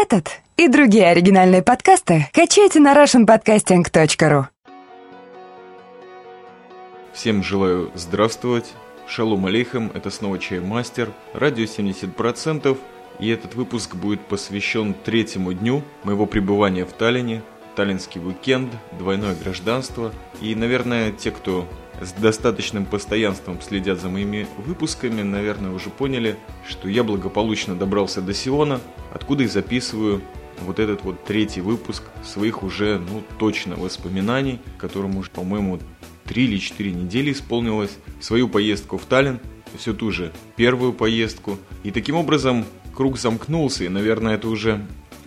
Этот и другие оригинальные подкасты качайте на russianpodcasting.ru Всем желаю здравствовать. Шалом алейхам, это снова Чай Мастер, радио 70%, и этот выпуск будет посвящен третьему дню моего пребывания в Таллине, таллинский уикенд, двойное гражданство, и, наверное, те, кто с достаточным постоянством следят за моими выпусками, наверное, уже поняли, что я благополучно добрался до Сиона, откуда и записываю вот этот вот третий выпуск своих уже, ну, точно воспоминаний, которому уже, по-моему, три или четыре недели исполнилось, свою поездку в Таллин, всю ту же первую поездку. И таким образом круг замкнулся, и, наверное, это уже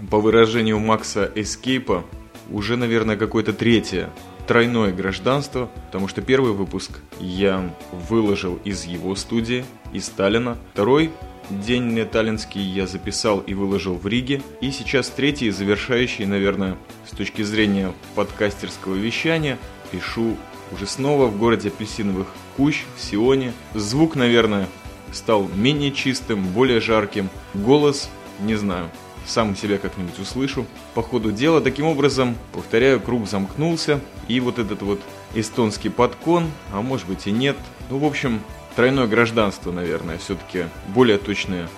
по выражению Макса Эскейпа, уже, наверное, какое-то третье тройное гражданство, потому что первый выпуск я выложил из его студии, из Сталина. Второй день таллинский я записал и выложил в Риге. И сейчас третий, завершающий, наверное, с точки зрения подкастерского вещания, пишу уже снова в городе апельсиновых кущ, в Сионе. Звук, наверное, стал менее чистым, более жарким. Голос, не знаю, сам себя как-нибудь услышу по ходу дела. Таким образом, повторяю, круг замкнулся, и вот этот вот эстонский подкон, а может быть и нет. Ну, в общем, тройное гражданство, наверное, все-таки более точная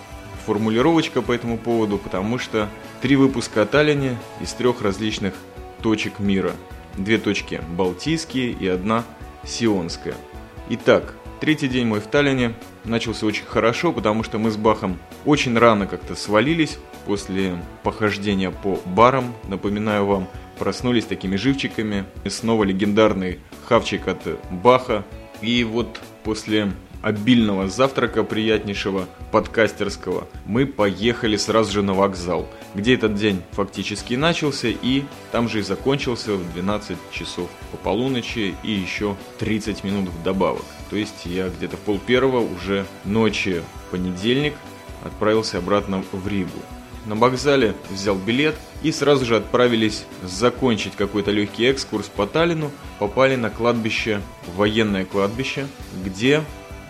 формулировочка по этому поводу, потому что три выпуска о Таллине из трех различных точек мира. Две точки балтийские и одна сионская. Итак, третий день мой в Таллине начался очень хорошо, потому что мы с Бахом очень рано как-то свалились после похождения по барам, напоминаю вам, проснулись такими живчиками. И снова легендарный хавчик от Баха. И вот после обильного завтрака приятнейшего подкастерского мы поехали сразу же на вокзал, где этот день фактически начался и там же и закончился в 12 часов по полуночи и еще 30 минут вдобавок. То есть я где-то в пол первого уже ночи понедельник отправился обратно в Ригу на вокзале взял билет и сразу же отправились закончить какой-то легкий экскурс по Таллину. Попали на кладбище, военное кладбище, где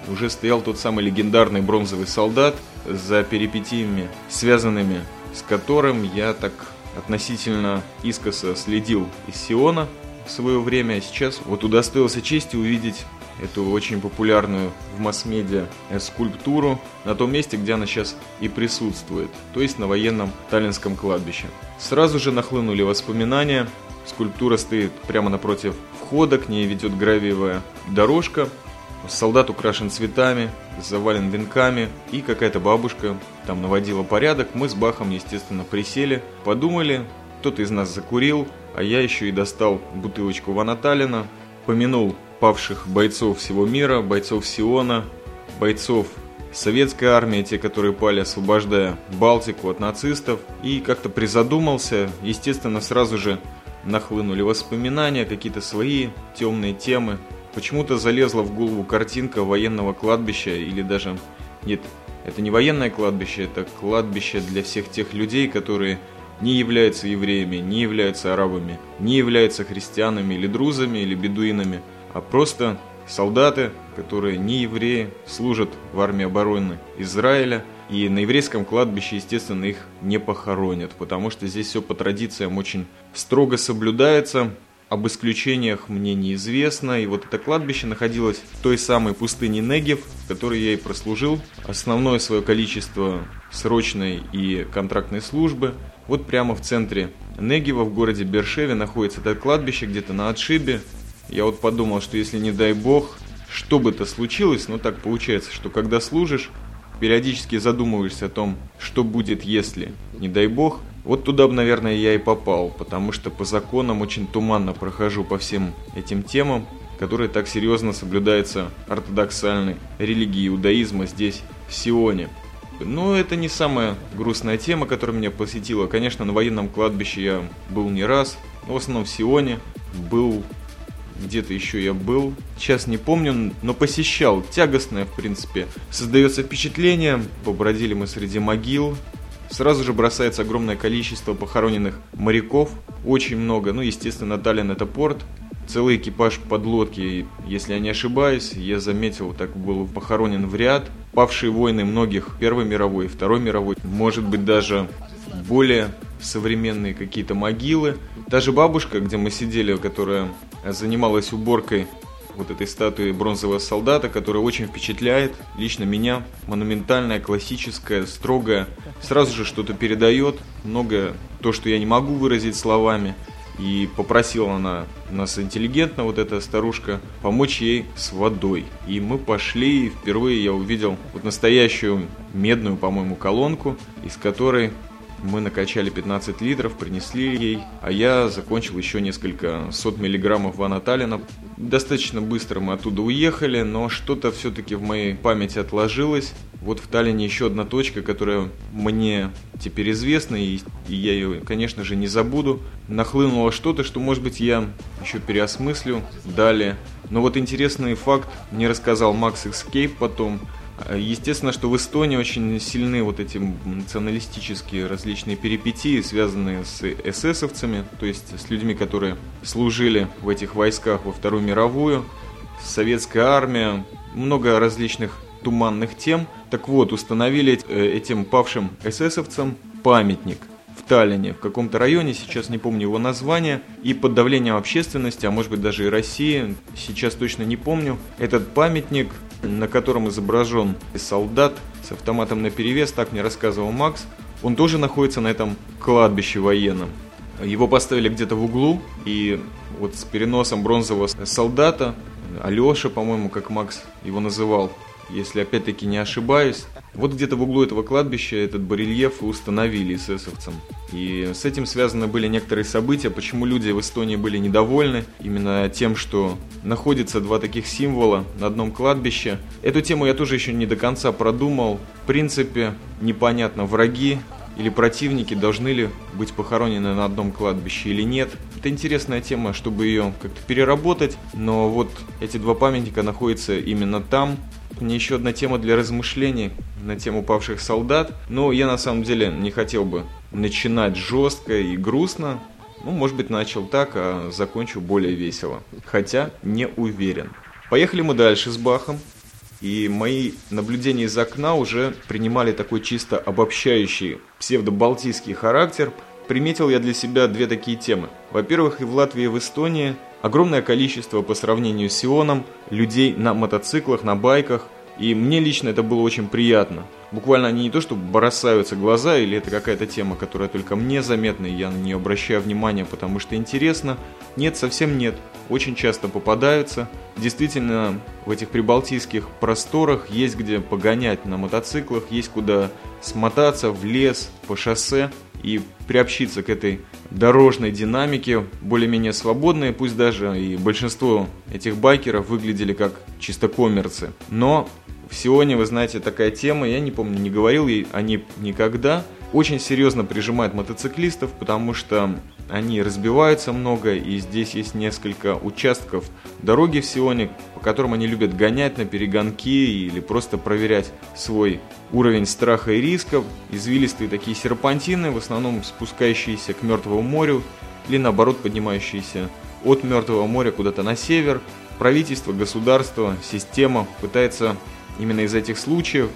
уже стоял тот самый легендарный бронзовый солдат, за перипетиями, связанными с которым я так относительно искоса следил из Сиона в свое время. А сейчас вот удостоился чести увидеть эту очень популярную в масс-медиа скульптуру на том месте, где она сейчас и присутствует, то есть на военном Таллинском кладбище. Сразу же нахлынули воспоминания. Скульптура стоит прямо напротив входа, к ней ведет гравиевая дорожка. Солдат украшен цветами, завален венками, и какая-то бабушка там наводила порядок. Мы с Бахом, естественно, присели, подумали, кто-то из нас закурил, а я еще и достал бутылочку Ванаталина, помянул павших бойцов всего мира, бойцов Сиона, бойцов советской армии, те, которые пали, освобождая Балтику от нацистов. И как-то призадумался, естественно, сразу же нахлынули воспоминания, какие-то свои темные темы. Почему-то залезла в голову картинка военного кладбища или даже... Нет, это не военное кладбище, это кладбище для всех тех людей, которые не являются евреями, не являются арабами, не являются христианами или друзами или бедуинами – а просто солдаты, которые не евреи, служат в армии обороны Израиля. И на еврейском кладбище, естественно, их не похоронят, потому что здесь все по традициям очень строго соблюдается. Об исключениях мне неизвестно. И вот это кладбище находилось в той самой пустыне Негев, в которой я и прослужил основное свое количество срочной и контрактной службы. Вот прямо в центре Негева, в городе Бершеве, находится это кладбище, где-то на отшибе. Я вот подумал, что если не дай бог, что бы то случилось, но так получается, что когда служишь, периодически задумываешься о том, что будет, если, не дай бог, вот туда бы, наверное, я и попал, потому что по законам очень туманно прохожу по всем этим темам, которые так серьезно соблюдаются ортодоксальной религии иудаизма здесь, в Сионе. Но это не самая грустная тема, которая меня посетила. Конечно, на военном кладбище я был не раз, но в основном в Сионе. Был где-то еще я был, сейчас не помню, но посещал, тягостное, в принципе. Создается впечатление, побродили мы среди могил, сразу же бросается огромное количество похороненных моряков, очень много, ну, естественно, Таллин это порт, целый экипаж подлодки, если я не ошибаюсь, я заметил, так был похоронен в ряд, павшие войны многих Первой мировой, Второй мировой, может быть даже более современные какие-то могилы. Даже бабушка, где мы сидели, которая занималась уборкой вот этой статуи бронзового солдата, которая очень впечатляет лично меня. Монументальная, классическая, строгая. Сразу же что-то передает, многое то, что я не могу выразить словами. И попросила она нас интеллигентно, вот эта старушка, помочь ей с водой. И мы пошли, и впервые я увидел вот настоящую медную, по-моему, колонку, из которой мы накачали 15 литров, принесли ей, а я закончил еще несколько сот миллиграммов ванаталина. Достаточно быстро мы оттуда уехали, но что-то все-таки в моей памяти отложилось. Вот в Таллине еще одна точка, которая мне теперь известна, и, я ее, конечно же, не забуду. Нахлынуло что-то, что, может быть, я еще переосмыслю далее. Но вот интересный факт мне рассказал Макс Эскейп потом – Естественно, что в Эстонии очень сильны вот эти националистические различные перипетии, связанные с эсэсовцами, то есть с людьми, которые служили в этих войсках во Вторую мировую, советская армия, много различных туманных тем. Так вот, установили э, этим павшим эсэсовцам памятник Таллине, в каком-то районе, сейчас не помню его название, и под давлением общественности, а может быть даже и России, сейчас точно не помню, этот памятник на котором изображен солдат с автоматом на перевес, так мне рассказывал Макс, он тоже находится на этом кладбище военном. Его поставили где-то в углу, и вот с переносом бронзового солдата, Алеша, по-моему, как Макс его называл, если опять-таки не ошибаюсь. Вот где-то в углу этого кладбища этот барельеф установили эсэсовцам. И с этим связаны были некоторые события, почему люди в Эстонии были недовольны именно тем, что находится два таких символа на одном кладбище. Эту тему я тоже еще не до конца продумал. В принципе, непонятно, враги или противники должны ли быть похоронены на одном кладбище или нет. Это интересная тема, чтобы ее как-то переработать, но вот эти два памятника находятся именно там, мне еще одна тема для размышлений на тему павших солдат. Но я на самом деле не хотел бы начинать жестко и грустно. Ну, может быть, начал так, а закончу более весело. Хотя не уверен. Поехали мы дальше с Бахом. И мои наблюдения из окна уже принимали такой чисто обобщающий псевдобалтийский характер. Приметил я для себя две такие темы. Во-первых, и в Латвии, и в Эстонии огромное количество по сравнению с Сионом людей на мотоциклах, на байках. И мне лично это было очень приятно. Буквально они не то, что бросаются глаза, или это какая-то тема, которая только мне заметна, и я на нее обращаю внимание, потому что интересно. Нет, совсем нет. Очень часто попадаются. Действительно, в этих прибалтийских просторах есть где погонять на мотоциклах, есть куда смотаться в лес, по шоссе и приобщиться к этой дорожной динамике, более-менее свободные, пусть даже и большинство этих байкеров выглядели как чисто коммерцы. Но Сионе, вы знаете, такая тема, я не помню, не говорил ей о ней никогда, очень серьезно прижимает мотоциклистов, потому что они разбиваются много, и здесь есть несколько участков дороги в Сионе, по которым они любят гонять на перегонки или просто проверять свой уровень страха и рисков. Извилистые такие серпантины, в основном спускающиеся к Мертвому морю, или наоборот поднимающиеся от Мертвого моря куда-то на север. Правительство, государство, система пытается именно из этих случаев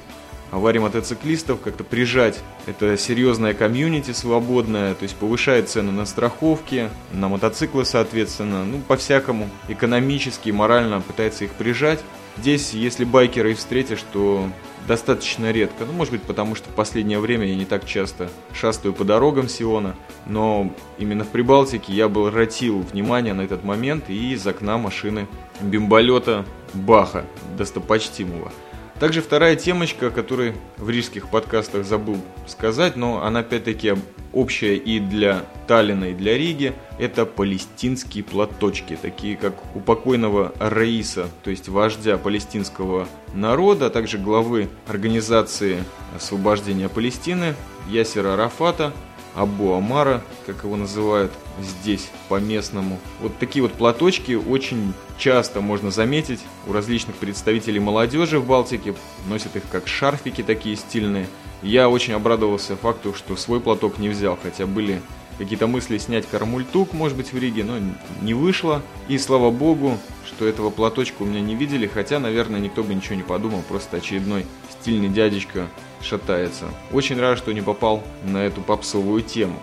аварии мотоциклистов, как-то прижать это серьезное комьюнити свободное, то есть повышает цены на страховки, на мотоциклы, соответственно, ну, по-всякому, экономически, морально пытается их прижать. Здесь, если байкеры встретишь, то достаточно редко. Ну, может быть, потому что в последнее время я не так часто шастаю по дорогам Сиона, но именно в Прибалтике я бы обратил внимание на этот момент и из окна машины бимболета Баха, достопочтимого. Также вторая темочка, о которой в рижских подкастах забыл сказать, но она опять-таки общая и для Таллина, и для Риги, это палестинские платочки, такие как у покойного Раиса, то есть вождя палестинского народа, а также главы организации освобождения Палестины Ясера Арафата, Абу Амара, как его называют здесь по-местному. Вот такие вот платочки очень часто можно заметить у различных представителей молодежи в Балтике. Носят их как шарфики такие стильные. Я очень обрадовался факту, что свой платок не взял, хотя были какие-то мысли снять кармультук, может быть, в Риге, но не вышло. И слава богу, что этого платочка у меня не видели, хотя, наверное, никто бы ничего не подумал, просто очередной стильный дядечка шатается. Очень рад, что не попал на эту попсовую тему.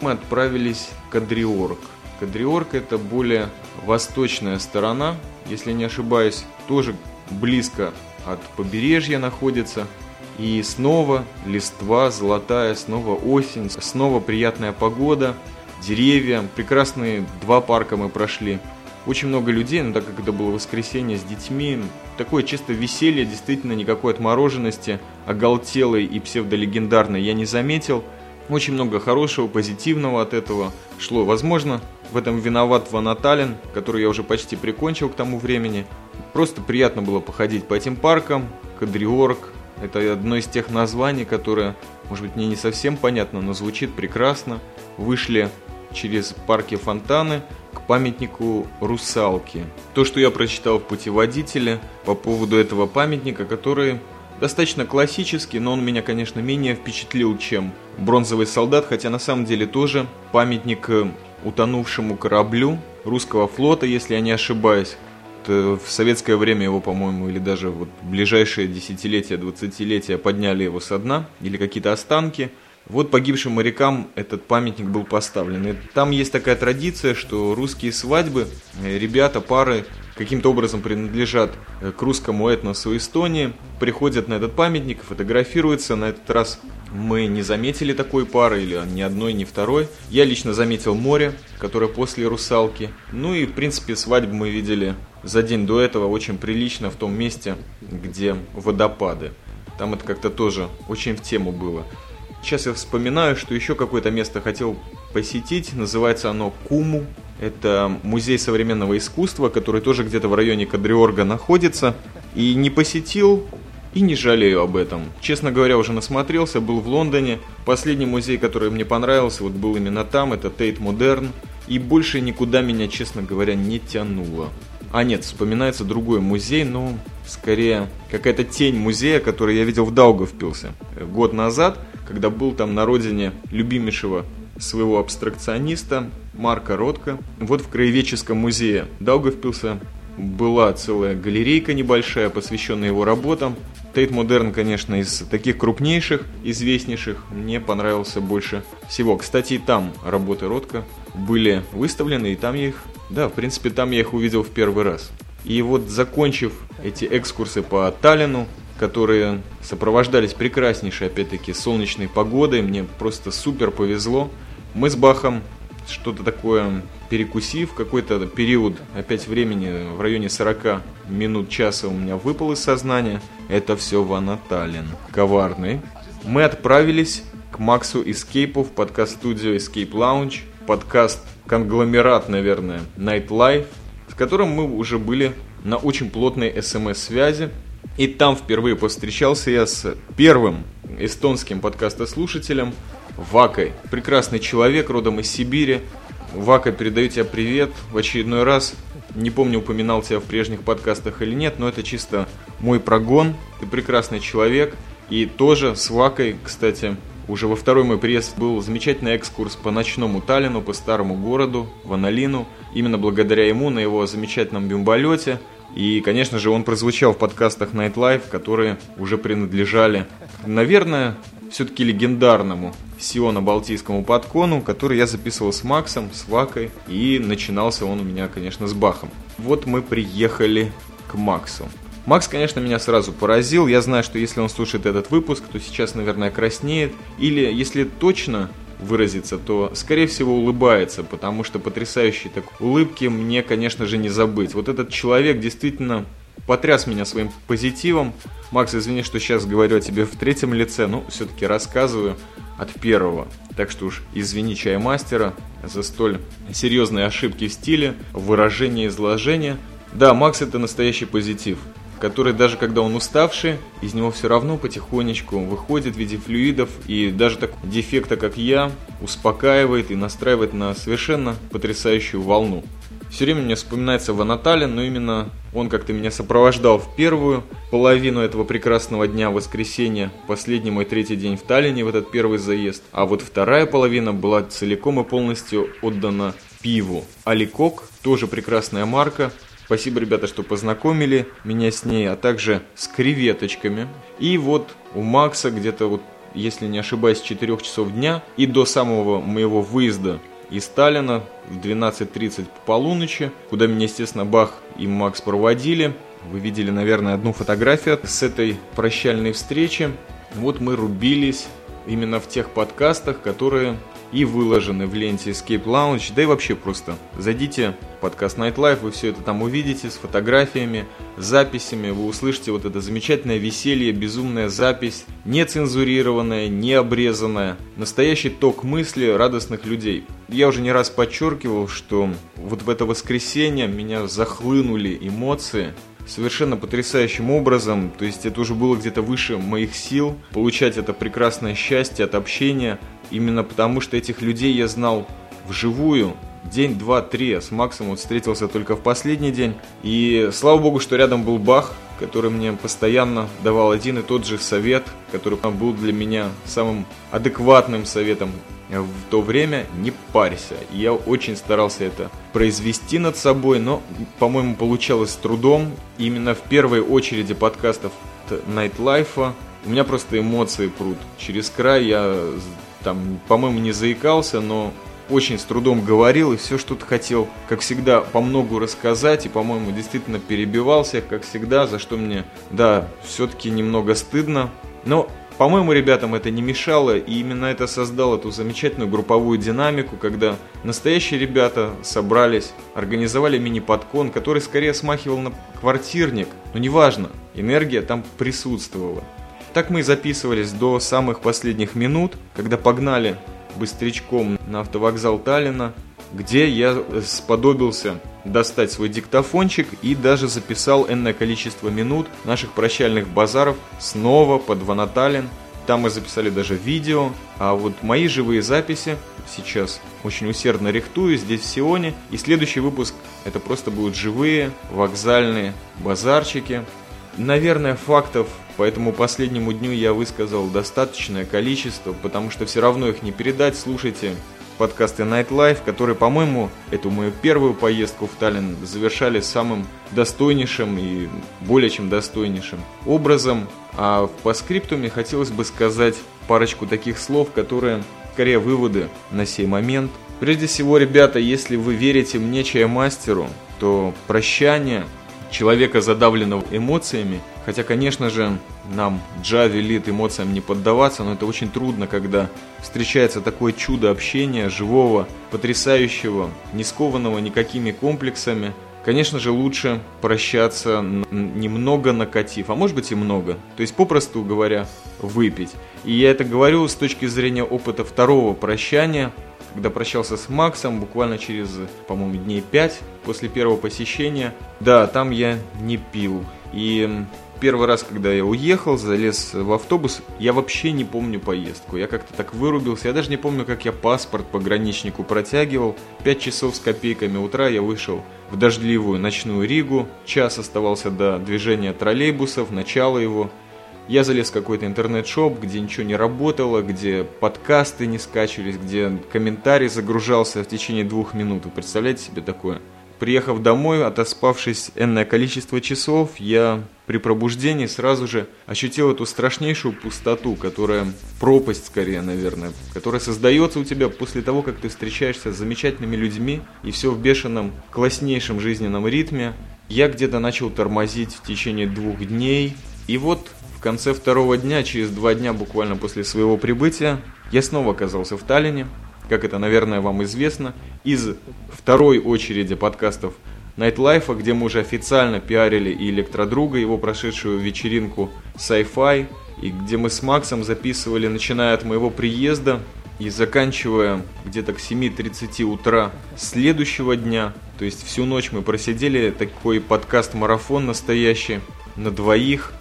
Мы отправились в Кадриорг. Кадриорг это более восточная сторона, если не ошибаюсь, тоже близко от побережья находится. И снова листва золотая, снова осень, снова приятная погода, деревья, прекрасные два парка мы прошли. Очень много людей, но так как это было воскресенье с детьми, такое чисто веселье, действительно никакой отмороженности, оголтелой и псевдолегендарной я не заметил. Очень много хорошего, позитивного от этого шло. Возможно, в этом виноват Ванаталин, который я уже почти прикончил к тому времени. Просто приятно было походить по этим паркам. Кадриорг – это одно из тех названий, которое, может быть, мне не совсем понятно, но звучит прекрасно. Вышли через парки фонтаны к памятнику русалки. То, что я прочитал в путеводителе по поводу этого памятника, который достаточно классический, но он меня, конечно, менее впечатлил, чем бронзовый солдат, хотя на самом деле тоже памятник утонувшему кораблю русского флота, если я не ошибаюсь. В советское время его, по-моему, или даже вот ближайшие десятилетия, двадцатилетия подняли его со дна, или какие-то останки. Вот погибшим морякам этот памятник был поставлен. И там есть такая традиция, что русские свадьбы, э, ребята, пары каким-то образом принадлежат э, к русскому этносу Эстонии, приходят на этот памятник, фотографируются. На этот раз мы не заметили такой пары, или ни одной, ни второй. Я лично заметил море, которое после русалки. Ну и, в принципе, свадьбу мы видели за день до этого очень прилично в том месте, где водопады. Там это как-то тоже очень в тему было. Сейчас я вспоминаю, что еще какое-то место хотел посетить. Называется оно Куму. Это музей современного искусства, который тоже где-то в районе Кадриорга находится. И не посетил, и не жалею об этом. Честно говоря, уже насмотрелся, был в Лондоне. Последний музей, который мне понравился, вот был именно там, это Тейт Модерн. И больше никуда меня, честно говоря, не тянуло. А нет, вспоминается другой музей, но скорее какая-то тень музея, который я видел в Даугавпилсе год назад, когда был там на родине любимейшего своего абстракциониста Марка Ротко. Вот в Краеведческом музее Даугавпилса была целая галерейка небольшая, посвященная его работам. Тейт Модерн, конечно, из таких крупнейших, известнейших, мне понравился больше всего. Кстати, там работы Ротко были выставлены, и там я их, да, в принципе, там я их увидел в первый раз. И вот закончив эти экскурсы по Таллину, которые сопровождались прекраснейшей, опять-таки, солнечной погодой, мне просто супер повезло. Мы с Бахом что-то такое перекусив, какой-то период опять времени в районе 40 минут часа у меня выпал из сознания. Это все Ванаталин. Коварный. Мы отправились к Максу Эскейпу в подкаст-студию Escape Lounge. Подкаст конгломерат, наверное, Night Life, с которым мы уже были на очень плотной смс-связи. И там впервые повстречался я с первым эстонским подкастослушателем Вакой. Прекрасный человек, родом из Сибири. Вака, передаю тебе привет в очередной раз. Не помню, упоминал тебя в прежних подкастах или нет, но это чисто мой прогон. Ты прекрасный человек. И тоже с Вакой, кстати, уже во второй мой приезд был замечательный экскурс по ночному Таллину, по старому городу, в Аналину. Именно благодаря ему на его замечательном бимболете. И, конечно же, он прозвучал в подкастах Nightlife, которые уже принадлежали, наверное, все-таки легендарному Сиона-Балтийскому подкону, который я записывал с Максом, с Вакой, и начинался он у меня, конечно, с Бахом. Вот мы приехали к Максу. Макс, конечно, меня сразу поразил. Я знаю, что если он слушает этот выпуск, то сейчас, наверное, краснеет. Или, если точно выразиться, то, скорее всего, улыбается, потому что потрясающие так улыбки мне, конечно же, не забыть. Вот этот человек действительно потряс меня своим позитивом. Макс, извини, что сейчас говорю о тебе в третьем лице, но все-таки рассказываю от первого. Так что уж извини чаймастера за столь серьезные ошибки в стиле, выражении изложения. Да, Макс это настоящий позитив который даже когда он уставший, из него все равно потихонечку выходит в виде флюидов, и даже так дефекта, как я, успокаивает и настраивает на совершенно потрясающую волну. Все время мне вспоминается Ванаталин, но именно он как-то меня сопровождал в первую половину этого прекрасного дня воскресенья, последний мой третий день в Таллине в этот первый заезд. А вот вторая половина была целиком и полностью отдана пиву. Аликок, тоже прекрасная марка, Спасибо, ребята, что познакомили меня с ней, а также с креветочками. И вот у Макса где-то вот, если не ошибаюсь, с 4 часов дня и до самого моего выезда из Сталина в 12.30 по полуночи, куда меня, естественно, Бах и Макс проводили. Вы видели, наверное, одну фотографию с этой прощальной встречи. Вот мы рубились именно в тех подкастах, которые и выложены в ленте Escape Lounge, да и вообще просто зайдите в подкаст Nightlife, вы все это там увидите с фотографиями, записями, вы услышите вот это замечательное веселье, безумная запись, не цензурированная, не обрезанная, настоящий ток мысли радостных людей. Я уже не раз подчеркивал, что вот в это воскресенье меня захлынули эмоции, совершенно потрясающим образом. То есть это уже было где-то выше моих сил получать это прекрасное счастье от общения, Именно потому, что этих людей я знал вживую, день, два, три, а с Максом вот встретился только в последний день. И слава богу, что рядом был Бах, который мне постоянно давал один и тот же совет, который был для меня самым адекватным советом в то время «не парься». Я очень старался это произвести над собой, но, по-моему, получалось с трудом. именно в первой очереди подкастов Nightlife у меня просто эмоции прут. Через край я там, по-моему, не заикался, но очень с трудом говорил и все что-то хотел, как всегда, по многу рассказать и, по-моему, действительно перебивался, как всегда, за что мне, да, все-таки немного стыдно. Но, по-моему, ребятам это не мешало, и именно это создало эту замечательную групповую динамику, когда настоящие ребята собрались, организовали мини-подкон, который скорее смахивал на квартирник, но неважно, энергия там присутствовала. Так мы и записывались до самых последних минут, когда погнали быстрячком на автовокзал Таллина, где я сподобился достать свой диктофончик и даже записал энное количество минут наших прощальных базаров снова под Ванаталин. Там мы записали даже видео, а вот мои живые записи сейчас очень усердно рихтую здесь в Сионе. И следующий выпуск это просто будут живые вокзальные базарчики. Наверное, фактов по этому последнему дню я высказал достаточное количество, потому что все равно их не передать. Слушайте подкасты Nightlife, которые, по-моему, эту мою первую поездку в Таллин завершали самым достойнейшим и более чем достойнейшим образом. А по скрипту мне хотелось бы сказать парочку таких слов, которые скорее выводы на сей момент. Прежде всего, ребята, если вы верите мне, чаймастеру, то прощание человека, задавленного эмоциями. Хотя, конечно же, нам Джа велит эмоциям не поддаваться, но это очень трудно, когда встречается такое чудо общения, живого, потрясающего, не скованного никакими комплексами. Конечно же, лучше прощаться немного накатив, а может быть и много. То есть, попросту говоря, выпить. И я это говорю с точки зрения опыта второго прощания – когда прощался с Максом, буквально через, по-моему, дней 5 после первого посещения, да, там я не пил. И первый раз, когда я уехал, залез в автобус, я вообще не помню поездку. Я как-то так вырубился. Я даже не помню, как я паспорт пограничнику протягивал. Пять часов с копейками утра я вышел в дождливую ночную Ригу. Час оставался до движения троллейбусов, начала его. Я залез в какой-то интернет-шоп, где ничего не работало, где подкасты не скачивались, где комментарий загружался в течение двух минут. Вы представляете себе такое? Приехав домой, отоспавшись энное количество часов, я при пробуждении сразу же ощутил эту страшнейшую пустоту, которая, пропасть скорее, наверное, которая создается у тебя после того, как ты встречаешься с замечательными людьми и все в бешеном, класснейшем жизненном ритме. Я где-то начал тормозить в течение двух дней, и вот в конце второго дня, через два дня буквально после своего прибытия, я снова оказался в Таллине, как это, наверное, вам известно, из второй очереди подкастов Nightlife, где мы уже официально пиарили и Электродруга, его прошедшую вечеринку Sci-Fi, и где мы с Максом записывали, начиная от моего приезда и заканчивая где-то к 7.30 утра следующего дня. То есть всю ночь мы просидели, такой подкаст-марафон настоящий, на двоих,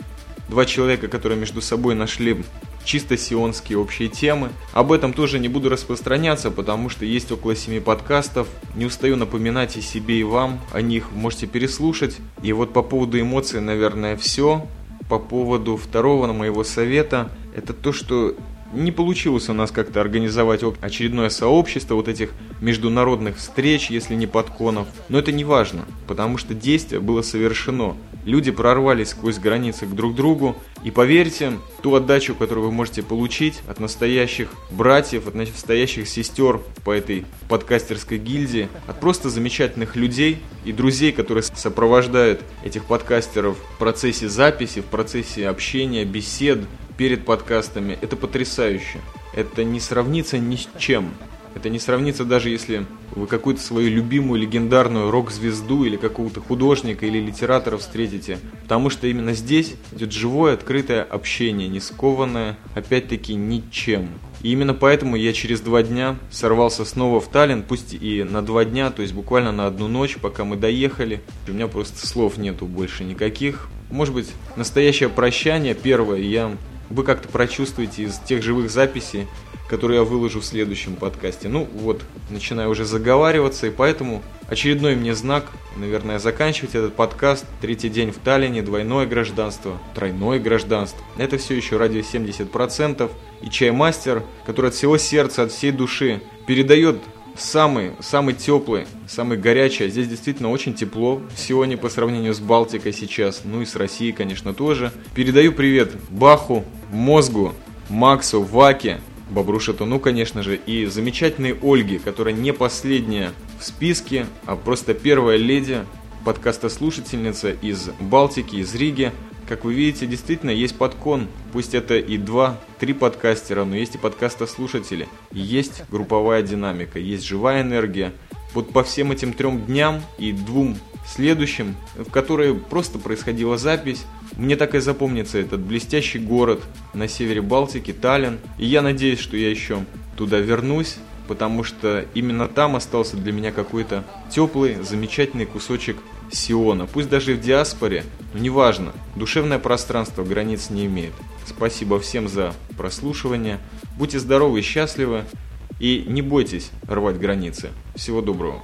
два человека, которые между собой нашли чисто сионские общие темы. Об этом тоже не буду распространяться, потому что есть около 7 подкастов. Не устаю напоминать и себе, и вам о них. Можете переслушать. И вот по поводу эмоций, наверное, все. По поводу второго моего совета, это то, что не получилось у нас как-то организовать очередное сообщество вот этих международных встреч, если не подконов. Но это не важно, потому что действие было совершено. Люди прорвались сквозь границы к друг другу. И поверьте, ту отдачу, которую вы можете получить от настоящих братьев, от настоящих сестер по этой подкастерской гильдии, от просто замечательных людей и друзей, которые сопровождают этих подкастеров в процессе записи, в процессе общения, бесед, перед подкастами. Это потрясающе. Это не сравнится ни с чем. Это не сравнится даже если вы какую-то свою любимую легендарную рок-звезду или какого-то художника или литератора встретите. Потому что именно здесь идет живое, открытое общение, не скованное, опять-таки, ничем. И именно поэтому я через два дня сорвался снова в Таллин, пусть и на два дня, то есть буквально на одну ночь, пока мы доехали. У меня просто слов нету больше никаких. Может быть, настоящее прощание первое я вы как-то прочувствуете из тех живых записей, которые я выложу в следующем подкасте. Ну вот, начинаю уже заговариваться, и поэтому очередной мне знак, наверное, заканчивать этот подкаст. Третий день в Таллине, двойное гражданство, тройное гражданство. Это все еще радио 70%. И чаймастер, который от всего сердца, от всей души передает самый, самый теплый, самый горячий. А здесь действительно очень тепло сегодня по сравнению с Балтикой сейчас, ну и с Россией, конечно, тоже. Передаю привет Баху, Мозгу, Максу, Ваке, Бобруша ну конечно же, и замечательной Ольге, которая не последняя в списке, а просто первая леди, подкаста слушательница из Балтики, из Риги. Как вы видите, действительно есть подкон. Пусть это и два-три подкастера, но есть и подкаста-слушатели. Есть групповая динамика, есть живая энергия. Вот по всем этим трем дням и двум следующим, в которые просто происходила запись, мне так и запомнится этот блестящий город на севере Балтики, Таллин. И я надеюсь, что я еще туда вернусь, потому что именно там остался для меня какой-то теплый, замечательный кусочек Сиона, пусть даже в диаспоре, но неважно, душевное пространство границ не имеет. Спасибо всем за прослушивание, будьте здоровы и счастливы, и не бойтесь рвать границы. Всего доброго.